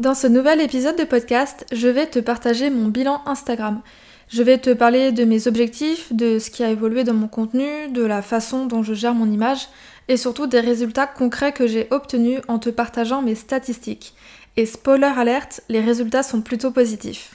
Dans ce nouvel épisode de podcast, je vais te partager mon bilan Instagram. Je vais te parler de mes objectifs, de ce qui a évolué dans mon contenu, de la façon dont je gère mon image et surtout des résultats concrets que j'ai obtenus en te partageant mes statistiques. Et spoiler alerte, les résultats sont plutôt positifs.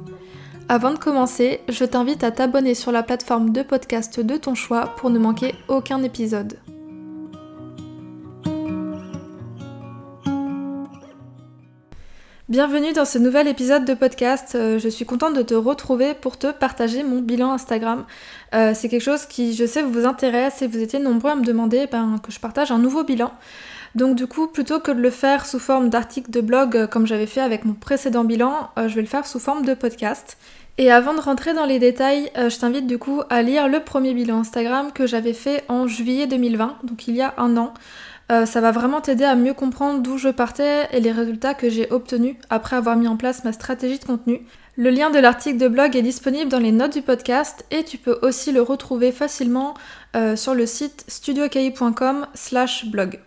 Avant de commencer, je t'invite à t'abonner sur la plateforme de podcast de ton choix pour ne manquer aucun épisode. Bienvenue dans ce nouvel épisode de podcast. Euh, je suis contente de te retrouver pour te partager mon bilan Instagram. Euh, c'est quelque chose qui, je sais, vous intéresse et vous étiez nombreux à me demander ben, que je partage un nouveau bilan. Donc du coup, plutôt que de le faire sous forme d'article de blog euh, comme j'avais fait avec mon précédent bilan, je vais le faire sous forme de podcast. Et avant de rentrer dans les détails, euh, je t'invite du coup à lire le premier bilan Instagram que j'avais fait en juillet 2020, donc il y a un an. Euh, ça va vraiment t'aider à mieux comprendre d'où je partais et les résultats que j'ai obtenus après avoir mis en place ma stratégie de contenu. Le lien de l'article de blog est disponible dans les notes du podcast et tu peux aussi le retrouver facilement euh, sur le site studioki.com slash blog.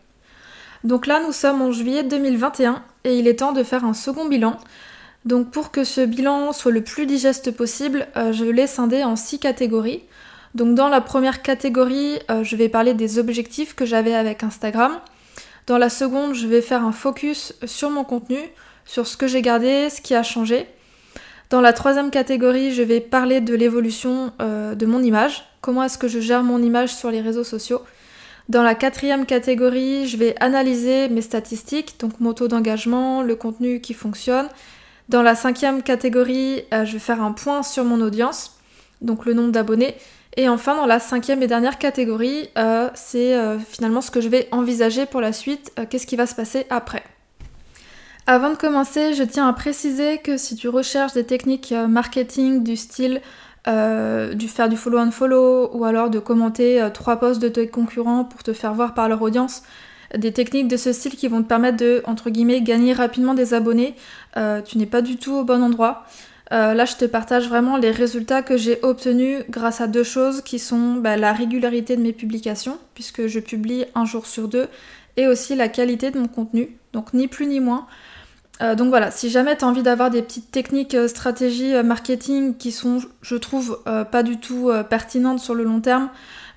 Donc là nous sommes en juillet 2021 et il est temps de faire un second bilan. Donc pour que ce bilan soit le plus digeste possible, euh, je l'ai scindé en six catégories. Donc dans la première catégorie, euh, je vais parler des objectifs que j'avais avec Instagram. Dans la seconde, je vais faire un focus sur mon contenu, sur ce que j'ai gardé, ce qui a changé. Dans la troisième catégorie, je vais parler de l'évolution euh, de mon image, comment est-ce que je gère mon image sur les réseaux sociaux? Dans la quatrième catégorie, je vais analyser mes statistiques, donc mon taux d'engagement, le contenu qui fonctionne, dans la cinquième catégorie, euh, je vais faire un point sur mon audience, donc le nombre d'abonnés. Et enfin, dans la cinquième et dernière catégorie, euh, c'est euh, finalement ce que je vais envisager pour la suite, qu'est-ce qui va se passer après. Avant de commencer, je tiens à préciser que si tu recherches des techniques marketing du style du faire du follow and follow ou alors de commenter trois posts de tes concurrents pour te faire voir par leur audience, des techniques de ce style qui vont te permettre de, entre guillemets, gagner rapidement des abonnés, euh, tu n'es pas du tout au bon endroit. Euh, là, je te partage vraiment les résultats que j'ai obtenus grâce à deux choses qui sont bah, la régularité de mes publications, puisque je publie un jour sur deux, et aussi la qualité de mon contenu, donc ni plus ni moins. Euh, donc voilà, si jamais tu as envie d'avoir des petites techniques, stratégies marketing qui sont, je trouve, pas du tout pertinentes sur le long terme,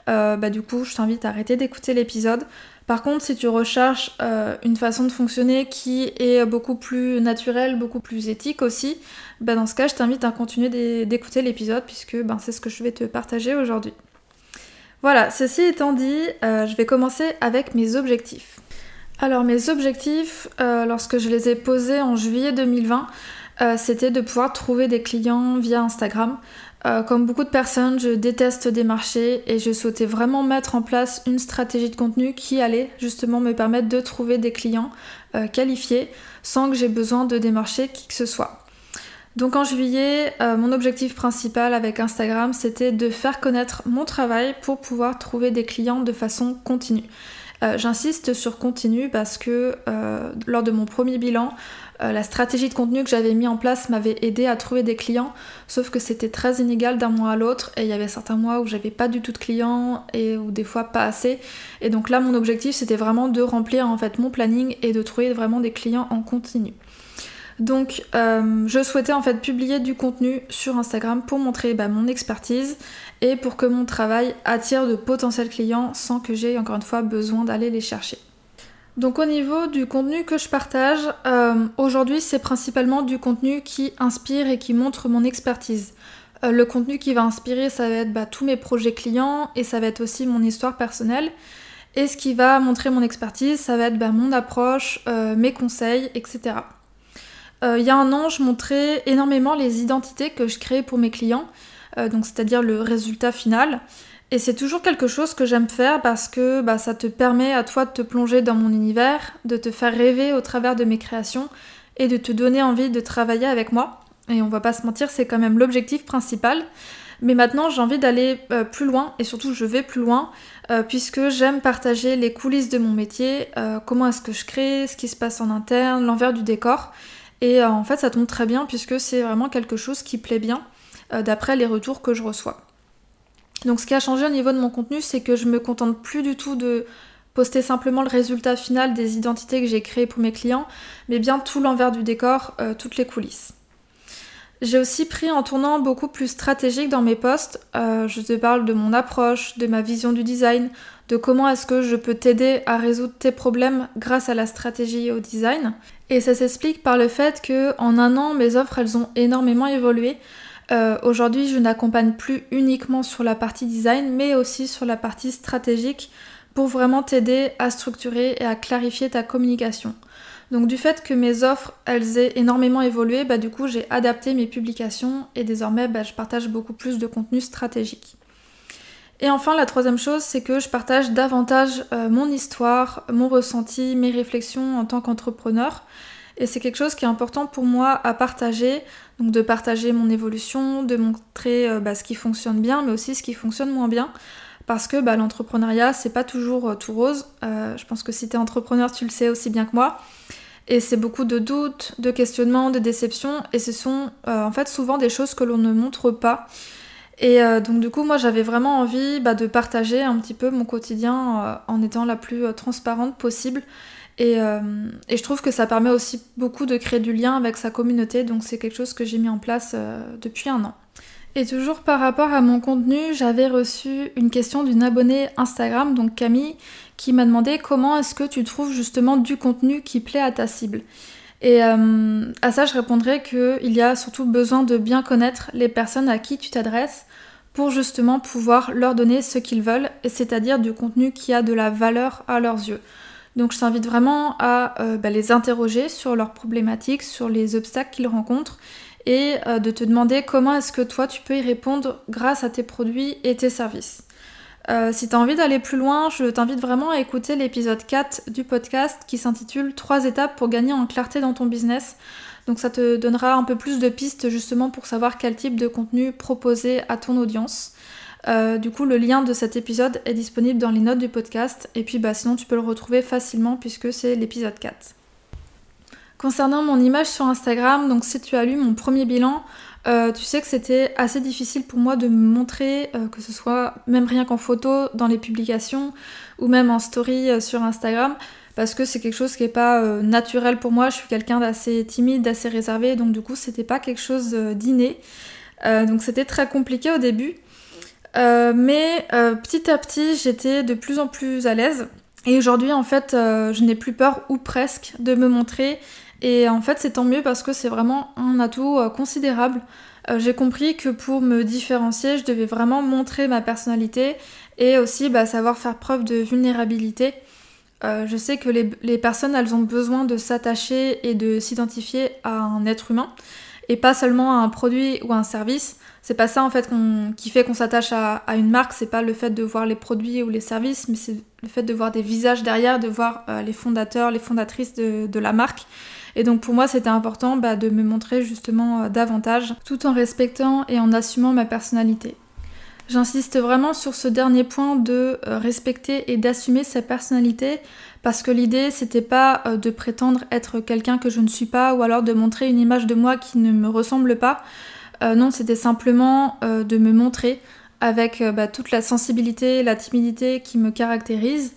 bah, du coup, je t'invite à arrêter d'écouter l'épisode. Par contre, si tu recherches euh, une façon de fonctionner qui est beaucoup plus naturelle, beaucoup plus éthique aussi, ben dans ce cas, je t'invite à continuer d'écouter l'épisode puisque ben, c'est ce que je vais te partager aujourd'hui. Voilà, ceci étant dit, euh, je vais commencer avec mes objectifs. Alors mes objectifs, euh, lorsque je les ai posés en juillet 2020, c'était de pouvoir trouver des clients via Instagram. Euh, comme beaucoup de personnes, je déteste démarcher et je souhaitais vraiment mettre en place une stratégie de contenu qui allait justement me permettre de trouver des clients euh, qualifiés sans que j'ai besoin de démarcher qui que ce soit. Donc en juillet, euh, mon objectif principal avec Instagram, c'était de faire connaître mon travail pour pouvoir trouver des clients de façon continue. J'insiste sur continu parce que lors de mon premier bilan, euh, la stratégie de contenu que j'avais mis en place m'avait aidé à trouver des clients, sauf que c'était très inégal d'un mois à l'autre et il y avait certains mois où j'avais pas du tout de clients et ou des fois pas assez. Et donc là mon objectif c'était vraiment de remplir en fait mon planning et de trouver vraiment des clients en continu. Donc euh, je souhaitais en fait publier du contenu sur Instagram pour montrer bah, mon expertise et pour que mon travail attire de potentiels clients sans que j'ai encore une fois besoin d'aller les chercher. Donc au niveau du contenu que je partage, euh, aujourd'hui c'est principalement du contenu qui inspire et qui montre mon expertise. Euh, le contenu qui va inspirer, ça va être bah, tous mes projets clients et ça va être aussi mon histoire personnelle. Et ce qui va montrer mon expertise, ça va être bah, mon approche, euh, mes conseils, etc. Il y a un an, je montrais énormément les identités que je créais pour mes clients, donc c'est-à-dire le résultat final. Et c'est toujours quelque chose que j'aime faire parce que bah, ça te permet à toi de te plonger dans mon univers, de te faire rêver au travers de mes créations et de te donner envie de travailler avec moi. Et on va pas se mentir, c'est quand même l'objectif principal. Mais maintenant, j'ai envie d'aller euh, plus loin et surtout, je vais plus loin euh, puisque j'aime partager les coulisses de mon métier, euh, comment est-ce que je crée, ce qui se passe en interne, l'envers du décor. Et en fait, ça tombe très bien puisque c'est vraiment quelque chose qui plaît bien d'après les retours que je reçois. Donc, ce qui a changé au niveau de mon contenu, c'est que je me contente plus du tout de poster simplement le résultat final des identités que j'ai créées pour mes clients, mais bien tout l'envers du décor, toutes les coulisses. J'ai aussi pris un tournant beaucoup plus stratégique dans mes posts. Euh, je te parle de mon approche, de ma vision du design, de comment est-ce que je peux t'aider à résoudre tes problèmes grâce à la stratégie et au design. Et ça s'explique par le fait que en un an, mes offres elles ont énormément évolué. Euh, aujourd'hui, je n'accompagne plus uniquement sur la partie design, mais aussi sur la partie stratégique pour vraiment t'aider à structurer et à clarifier ta communication. Donc du fait que mes offres, elles aient énormément évolué, bah, du coup j'ai adapté mes publications et désormais bah, je partage beaucoup plus de contenu stratégique. Et enfin la troisième chose, c'est que je partage davantage euh, mon histoire, mon ressenti, mes réflexions en tant qu'entrepreneur. Et c'est quelque chose qui est important pour moi à partager, donc de partager mon évolution, de montrer euh, bah, ce qui fonctionne bien, mais aussi ce qui fonctionne moins bien. Parce que l'entrepreneuriat, c'est pas toujours euh, tout rose. je pense que si tu es entrepreneur, tu le sais aussi bien que moi. Et c'est beaucoup de doutes, de questionnements, de déceptions. Et ce sont euh, en fait souvent des choses que l'on ne montre pas. Et euh, donc du coup, moi j'avais vraiment envie bah, de partager un petit peu mon quotidien euh, en étant la plus transparente possible. Et, et, je trouve que ça permet aussi beaucoup de créer du lien avec sa communauté. Donc c'est quelque chose que j'ai mis en place depuis un an. Et toujours par rapport à mon contenu, j'avais reçu une question d'une abonnée Instagram, donc Camille, qui m'a demandé comment est-ce que tu trouves justement du contenu qui plaît à ta cible. Et euh, à ça, je répondrais qu'il y a surtout besoin de bien connaître les personnes à qui tu t'adresses pour justement pouvoir leur donner ce qu'ils veulent, c'est-à-dire du contenu qui a de la valeur à leurs yeux. Donc je t'invite vraiment à euh, bah, les interroger sur leurs problématiques, sur les obstacles qu'ils rencontrent et euh, de te demander comment est-ce que toi tu peux y répondre grâce à tes produits et tes services. Euh, si tu as envie d'aller plus loin, je t'invite vraiment à écouter l'épisode 4 du podcast qui s'intitule 3 étapes pour gagner en clarté dans ton business. Donc ça te donnera un peu plus de pistes justement pour savoir quel type de contenu proposer à ton audience. Euh, du coup, le lien de cet épisode est disponible dans les notes du podcast. Et puis bah, sinon, tu peux le retrouver facilement puisque c'est l'épisode 4. Concernant mon image sur Instagram, donc si tu as lu mon premier bilan, euh, tu sais que c'était assez difficile pour moi de me montrer, euh, que ce soit même rien qu'en photo, dans les publications ou même en story sur Instagram, parce que c'est quelque chose qui n'est pas naturel pour moi. Je suis quelqu'un d'assez timide, d'assez réservé, donc du coup c'était pas quelque chose d'inné. donc c'était très compliqué au début. Mais petit à petit j'étais de plus en plus à l'aise. Et aujourd'hui en fait je n'ai plus peur ou presque de me montrer et en fait, c'est tant mieux parce que c'est vraiment un atout euh, considérable. Euh, j'ai compris que pour me différencier, je devais vraiment montrer ma personnalité et aussi bah, savoir faire preuve de vulnérabilité. Euh, je sais que les, personnes, elles ont besoin de s'attacher et de s'identifier à un être humain et pas seulement à un produit ou un service. C'est pas ça en fait qui fait qu'on s'attache à, une marque, c'est pas le fait de voir les produits ou les services, mais c'est le fait de voir des visages derrière, de voir les fondateurs, les fondatrices de la marque. Et donc pour moi, c'était important bah, de me montrer justement euh, davantage, tout en respectant et en assumant ma personnalité. J'insiste vraiment sur ce dernier point de euh, respecter et d'assumer sa personnalité parce que l'idée c'était pas euh, de prétendre être quelqu'un que je ne suis pas ou alors de montrer une image de moi qui ne me ressemble pas. Non, c'était simplement de me montrer avec bah, toute la sensibilité, la timidité qui me caractérise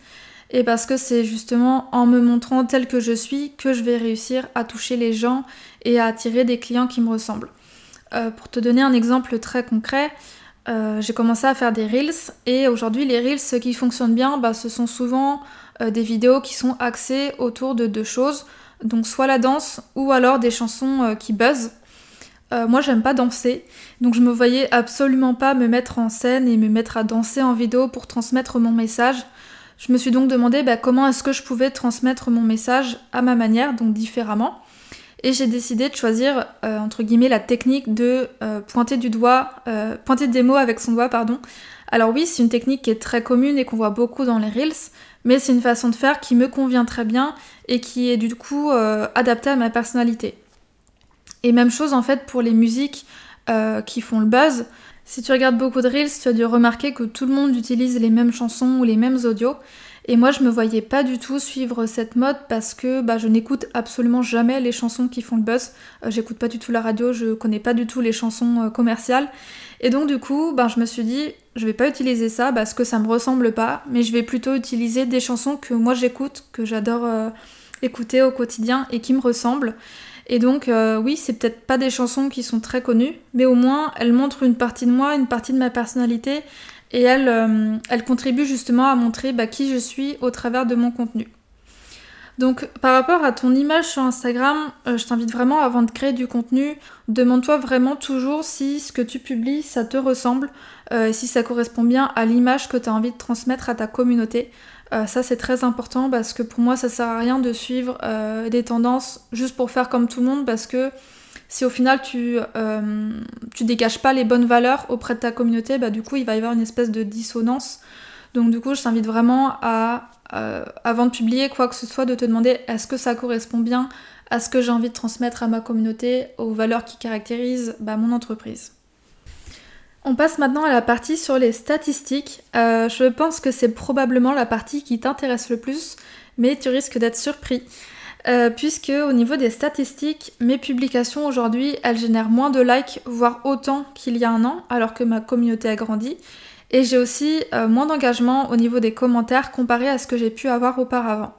et parce que c'est justement en me montrant tel que je suis que je vais réussir à toucher les gens et à attirer des clients qui me ressemblent. Euh, pour te donner un exemple très concret, euh, j'ai commencé à faire des reels et aujourd'hui les reels qui fonctionne bien bah, ce sont souvent euh, des vidéos qui sont axées autour de deux choses, donc soit la danse ou alors des chansons qui buzzent. Moi j'aime pas danser, donc je me voyais absolument pas me mettre en scène et me mettre à danser en vidéo pour transmettre mon message. Je me suis donc demandé bah, comment est-ce que je pouvais transmettre mon message à ma manière, donc différemment. Et j'ai décidé de choisir, euh, entre guillemets, la technique de euh, pointer du doigt, euh, pointer des mots avec son doigt, pardon, Alors oui, c'est une technique qui est très commune et qu'on voit beaucoup dans les Reels, mais c'est une façon de faire qui me convient très bien et qui est du coup euh, adaptée à ma personnalité. Et même chose en fait pour les musiques euh, qui font le buzz. Si tu regardes beaucoup de Reels, tu as dû remarquer que tout le monde utilise les mêmes chansons ou les mêmes audios. Et moi, je me voyais pas du tout suivre cette mode parce que bah, je n'écoute absolument jamais les chansons qui font le buzz. Euh, j'écoute pas du tout la radio, je connais pas du tout les chansons euh, commerciales. Et donc, du coup, bah, je me suis dit, je vais pas utiliser ça parce que ça me ressemble pas, mais je vais plutôt utiliser des chansons que moi j'écoute, que j'adore écouter au quotidien et qui me ressemblent. Et donc, oui, c'est peut-être pas des chansons qui sont très connues, mais au moins elles montrent une partie de moi, une partie de ma personnalité, et elle, euh, elle contribue justement à montrer bah, qui je suis au travers de mon contenu. Donc par rapport à ton image sur Instagram, euh, je t'invite vraiment avant de créer du contenu, demande-toi vraiment toujours si ce que tu publies, ça te ressemble, euh, si ça correspond bien à l'image que tu as envie de transmettre à ta communauté. Ça c'est très important parce que pour moi ça sert à rien de suivre des tendances juste pour faire comme tout le monde parce que si au final tu, euh, tu dégages pas les bonnes valeurs auprès de ta communauté, bah du coup il va y avoir une espèce de dissonance. Donc du coup je t'invite vraiment à, euh, avant de publier quoi que ce soit, de te demander est-ce que ça correspond bien à ce que j'ai envie de transmettre à ma communauté, aux valeurs qui caractérisent bah, mon entreprise? On passe maintenant à la partie sur les statistiques. Euh, je pense que c'est probablement la partie qui t'intéresse le plus, mais tu risques d'être surpris. Euh, puisque au niveau des statistiques, mes publications aujourd'hui, elles génèrent moins de likes, voire autant qu'il y a un an, alors que ma communauté a grandi. Et j'ai aussi euh, moins d'engagement au niveau des commentaires comparé à ce que j'ai pu avoir auparavant.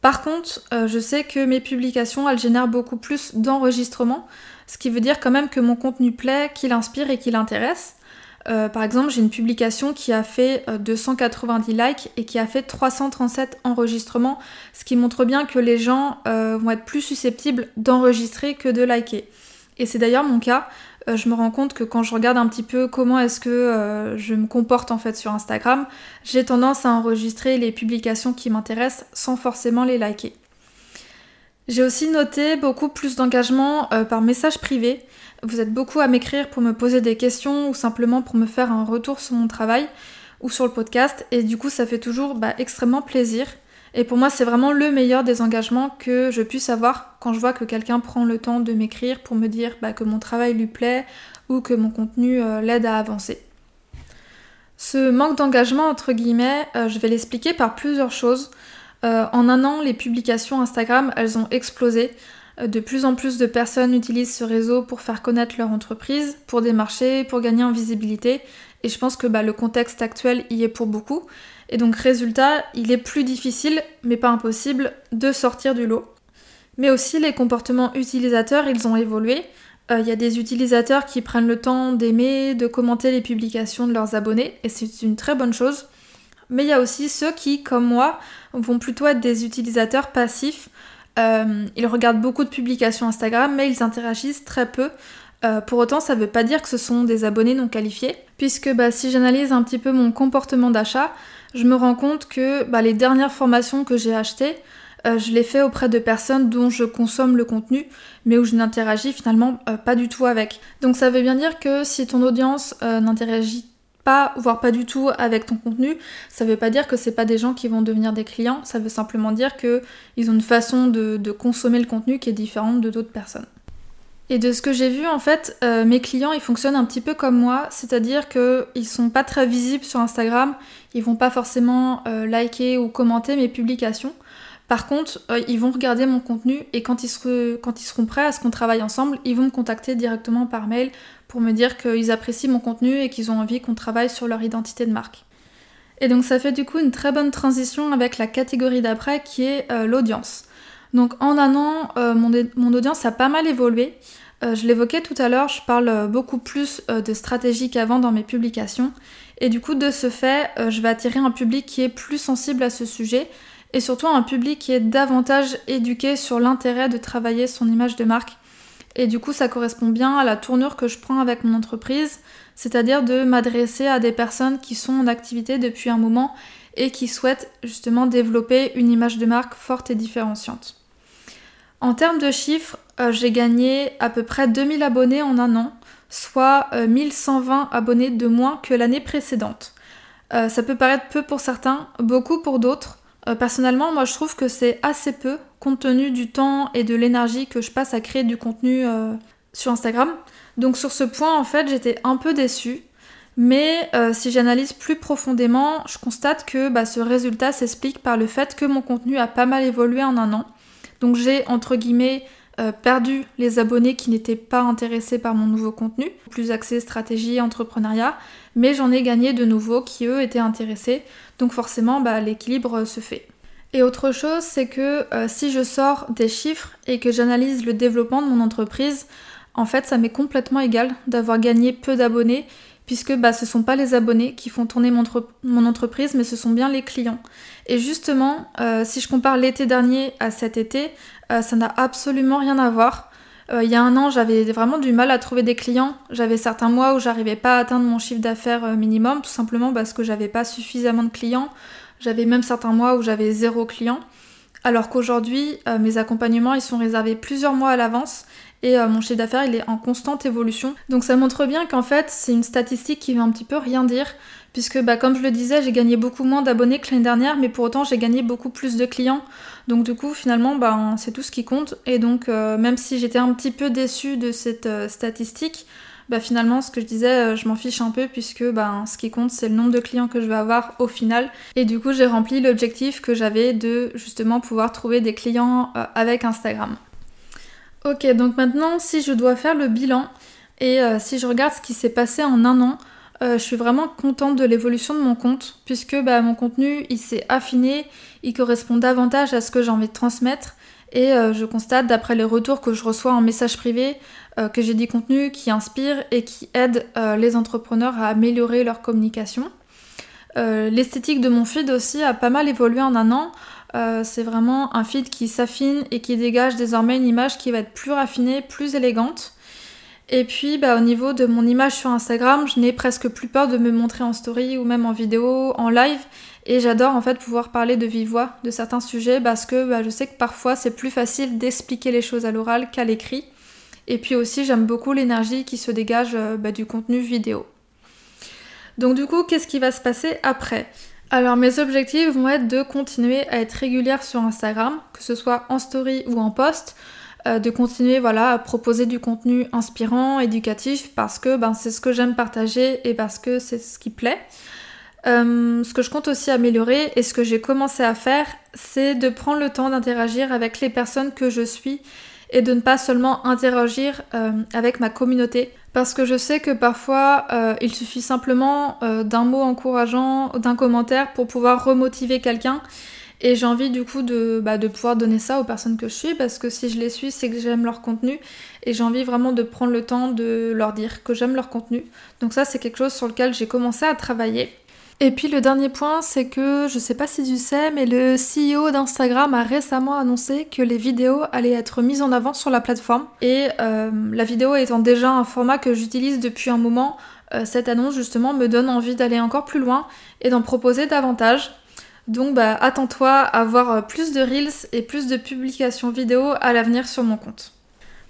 Par contre, je sais que mes publications, elles génèrent beaucoup plus d'enregistrements, ce qui veut dire quand même que mon contenu plaît, qu'il inspire et qu'il intéresse. Euh, par exemple, j'ai une publication qui a fait 290 euh, likes et qui a fait 337 enregistrements, ce qui montre bien que les gens euh, vont être plus susceptibles d'enregistrer que de liker. Et c'est d'ailleurs mon cas. je me rends compte que quand je regarde un petit peu comment est-ce que je me comporte en fait sur Instagram, j'ai tendance à enregistrer les publications qui m'intéressent sans forcément les liker. J'ai aussi noté beaucoup plus d'engagement par message privé. Vous êtes beaucoup à m'écrire pour me poser des questions ou simplement pour me faire un retour sur mon travail ou sur le podcast et du coup ça fait toujours bah, extrêmement plaisir. Et pour moi c'est vraiment le meilleur des engagements que je puisse avoir quand je vois que quelqu'un prend le temps de m'écrire pour me dire bah, que mon travail lui plaît ou que mon contenu euh, l'aide à avancer. Ce manque d'engagement, entre guillemets, euh, je vais l'expliquer par plusieurs choses. Euh, en un an, les publications Instagram, elles ont explosé. Euh, de plus en plus de personnes utilisent ce réseau pour faire connaître leur entreprise, pour démarcher, pour gagner en visibilité. Et je pense que bah, le contexte actuel y est pour beaucoup. Et donc résultat, il est plus difficile, mais pas impossible, de sortir du lot. Mais aussi les comportements utilisateurs, ils ont évolué. Euh, il y a des utilisateurs qui prennent le temps d'aimer, de commenter les publications de leurs abonnés, et c'est une très bonne chose. Mais il y a aussi ceux qui, comme moi, vont plutôt être des utilisateurs passifs, euh, ils regardent beaucoup de publications Instagram, mais ils interagissent très peu. Euh, pour autant, ça ne veut pas dire que ce sont des abonnés non qualifiés, puisque bah, si j'analyse un petit peu mon comportement d'achat, je me rends compte que bah, les dernières formations que j'ai achetées, euh, je les fais auprès de personnes dont je consomme le contenu, mais où je n'interagis finalement pas du tout avec. Donc ça veut bien dire que si ton audience n'interagit pas, voire pas du tout avec ton contenu, ça veut pas dire que c'est pas des gens qui vont devenir des clients, ça veut simplement dire qu'ils ont une façon de, consommer le contenu qui est différente de d'autres personnes. Et de ce que j'ai vu, en fait, euh, mes clients, ils fonctionnent un petit peu comme moi, c'est-à-dire qu'ils sont pas très visibles sur Instagram, ils vont pas forcément euh, liker ou commenter mes publications. Par contre, euh, ils vont regarder mon contenu et ils, quand ils seront prêts à ce qu'on travaille ensemble, ils vont me contacter directement par mail pour me dire qu'ils apprécient mon contenu et qu'ils ont envie qu'on travaille sur leur identité de marque. Et donc ça fait du coup une très bonne transition avec la catégorie d'après qui est euh, l'audience. Donc en un an, euh, mon, audience a pas mal évolué. Euh, je l'évoquais tout à l'heure, je parle beaucoup plus de stratégie qu'avant dans mes publications. Et du coup, de ce fait, je vais attirer un public qui est plus sensible à ce sujet et surtout un public qui est davantage éduqué sur l'intérêt de travailler son image de marque et du coup, ça correspond bien à la tournure que je prends avec mon entreprise, c'est-à-dire de m'adresser à des personnes qui sont en activité depuis un moment et qui souhaitent justement développer une image de marque forte et différenciante. En termes de chiffres, euh, j'ai gagné à peu près 2000 abonnés en un an, soit 1120 euh, abonnés de moins que l'année précédente. Euh, ça peut paraître peu pour certains, beaucoup pour d'autres. Euh, personnellement, moi je trouve que c'est assez peu compte tenu du temps et de l'énergie que je passe à créer du contenu euh, sur Instagram. Donc sur ce point, en fait, j'étais un peu déçue. Mais si j'analyse plus profondément, je constate que bah, ce résultat s'explique par le fait que mon contenu a pas mal évolué en un an. Donc j'ai entre guillemets euh, perdu les abonnés qui n'étaient pas intéressés par mon nouveau contenu, plus axé stratégie, entrepreneuriat, mais j'en ai gagné de nouveaux qui eux étaient intéressés, donc forcément bah, l'équilibre se fait. Et autre chose, c'est que euh, si je sors des chiffres et que j'analyse le développement de mon entreprise, en fait ça m'est complètement égal d'avoir gagné peu d'abonnés puisque bah, ce sont pas les abonnés qui font tourner mon, entreprise, mais ce sont bien les clients. Et justement, euh, si je compare l'été dernier à cet été, euh, ça n'a absolument rien à voir. Euh, il y a un an, j'avais vraiment du mal à trouver des clients. J'avais certains mois où j'arrivais pas à atteindre mon chiffre d'affaires minimum, tout simplement parce que j'avais pas suffisamment de clients. J'avais même certains mois où j'avais zéro client. Alors qu'aujourd'hui, mes accompagnements ils sont réservés plusieurs mois à l'avance et euh, mon chiffre d'affaires il est en constante évolution. Donc ça montre bien qu'en fait c'est une statistique qui veut un petit peu rien dire puisque bah, comme je le disais j'ai gagné beaucoup moins d'abonnés que l'année dernière mais pour autant j'ai gagné beaucoup plus de clients. Donc du coup finalement bah, c'est tout ce qui compte et donc euh, même si j'étais un petit peu déçue de cette euh, statistique, bah finalement ce que je disais je m'en fiche un peu puisque bah, ce qui compte c'est le nombre de clients que je vais avoir au final et du coup j'ai rempli l'objectif que j'avais de justement pouvoir trouver des clients avec Instagram. Ok, donc maintenant, si je dois faire le bilan et euh, si je regarde ce qui s'est passé en un an, euh, je suis vraiment contente de l'évolution de mon compte puisque bah, mon contenu il s'est affiné, il correspond davantage à ce que j'ai envie de transmettre et euh, je constate d'après les retours que je reçois en message privé que j'ai des contenus qui inspirent et qui aident les entrepreneurs à améliorer leur communication. L'esthétique de mon feed aussi a pas mal évolué en un an. Euh, c'est vraiment un feed qui s'affine et qui dégage désormais une image qui va être plus raffinée, plus élégante. Et puis bah, au niveau de mon image sur Instagram, je n'ai presque plus peur de me montrer en story ou même en vidéo, en live. Et j'adore en fait pouvoir parler de vive voix de certains sujets parce que bah, je sais que parfois c'est plus facile d'expliquer les choses à l'oral qu'à l'écrit. Et puis aussi j'aime beaucoup l'énergie qui se dégage euh, bah, du contenu vidéo. Donc du coup, qu'est-ce qui va se passer après? Alors mes objectifs vont être de continuer à être régulière sur Instagram, que ce soit en story ou en post, euh, de continuer voilà à proposer du contenu inspirant, éducatif, parce que ben, c'est ce que j'aime partager et parce que c'est ce qui plaît. Euh, ce que je compte aussi améliorer et ce que j'ai commencé à faire, c'est de prendre le temps d'interagir avec les personnes que je suis et de ne pas seulement interagir euh, avec ma communauté. Parce que je sais que parfois, euh, il suffit simplement euh, d'un mot encourageant, d'un commentaire pour pouvoir remotiver quelqu'un. Et j'ai envie du coup de, bah, de pouvoir donner ça aux personnes que je suis, parce que si je les suis, c'est que j'aime leur contenu. Et j'ai envie vraiment de prendre le temps de leur dire que j'aime leur contenu. Donc ça, c'est quelque chose sur lequel j'ai commencé à travailler. Et puis le dernier point, c'est que je sais pas si tu sais, mais le CEO d'Instagram a récemment annoncé que les vidéos allaient être mises en avant sur la plateforme. Et euh, la vidéo étant déjà un format que j'utilise depuis un moment, euh, cette annonce justement me donne envie d'aller encore plus loin et d'en proposer davantage. Donc bah attends-toi à voir plus de reels et plus de publications vidéo à l'avenir sur mon compte.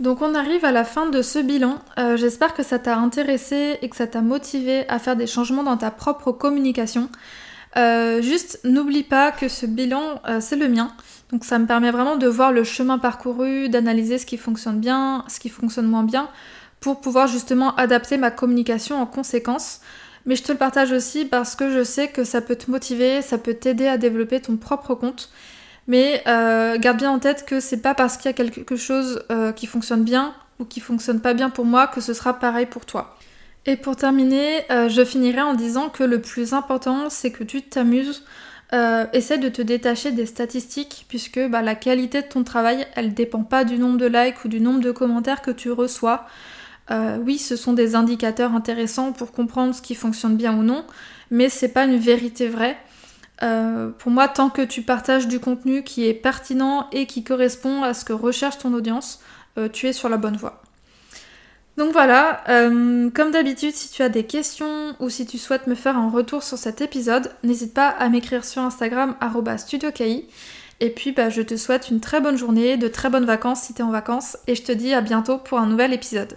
Donc on arrive à la fin de ce bilan. Euh, j'espère que ça t'a intéressé et que ça t'a motivé à faire des changements dans ta propre communication. Euh, juste n'oublie pas que ce bilan, euh, c'est le mien. Donc ça me permet vraiment de voir le chemin parcouru, d'analyser ce qui fonctionne bien, ce qui fonctionne moins bien, pour pouvoir justement adapter ma communication en conséquence. Mais je te le partage aussi parce que je sais que ça peut te motiver, ça peut t'aider à développer ton propre compte. Mais euh, garde bien en tête que c'est pas parce qu'il y a quelque chose euh, qui fonctionne bien ou qui fonctionne pas bien pour moi que ce sera pareil pour toi. Et pour terminer, euh, je finirai en disant que le plus important c'est que tu t'amuses. essaie de te détacher des statistiques puisque bah, la qualité de ton travail elle dépend pas du nombre de likes ou du nombre de commentaires que tu reçois. Oui, ce sont des indicateurs intéressants pour comprendre ce qui fonctionne bien ou non, mais c'est pas une vérité vraie. Euh, pour moi, tant que tu partages du contenu qui est pertinent et qui correspond à ce que recherche ton audience, euh, tu es sur la bonne voie. Donc voilà, euh, comme d'habitude, si tu as des questions ou si tu souhaites me faire un retour sur cet épisode, n'hésite pas à m'écrire sur Instagram studioki. Et puis bah, je te souhaite une très bonne journée, de très bonnes vacances si tu es en vacances, et je te dis à bientôt pour un nouvel épisode.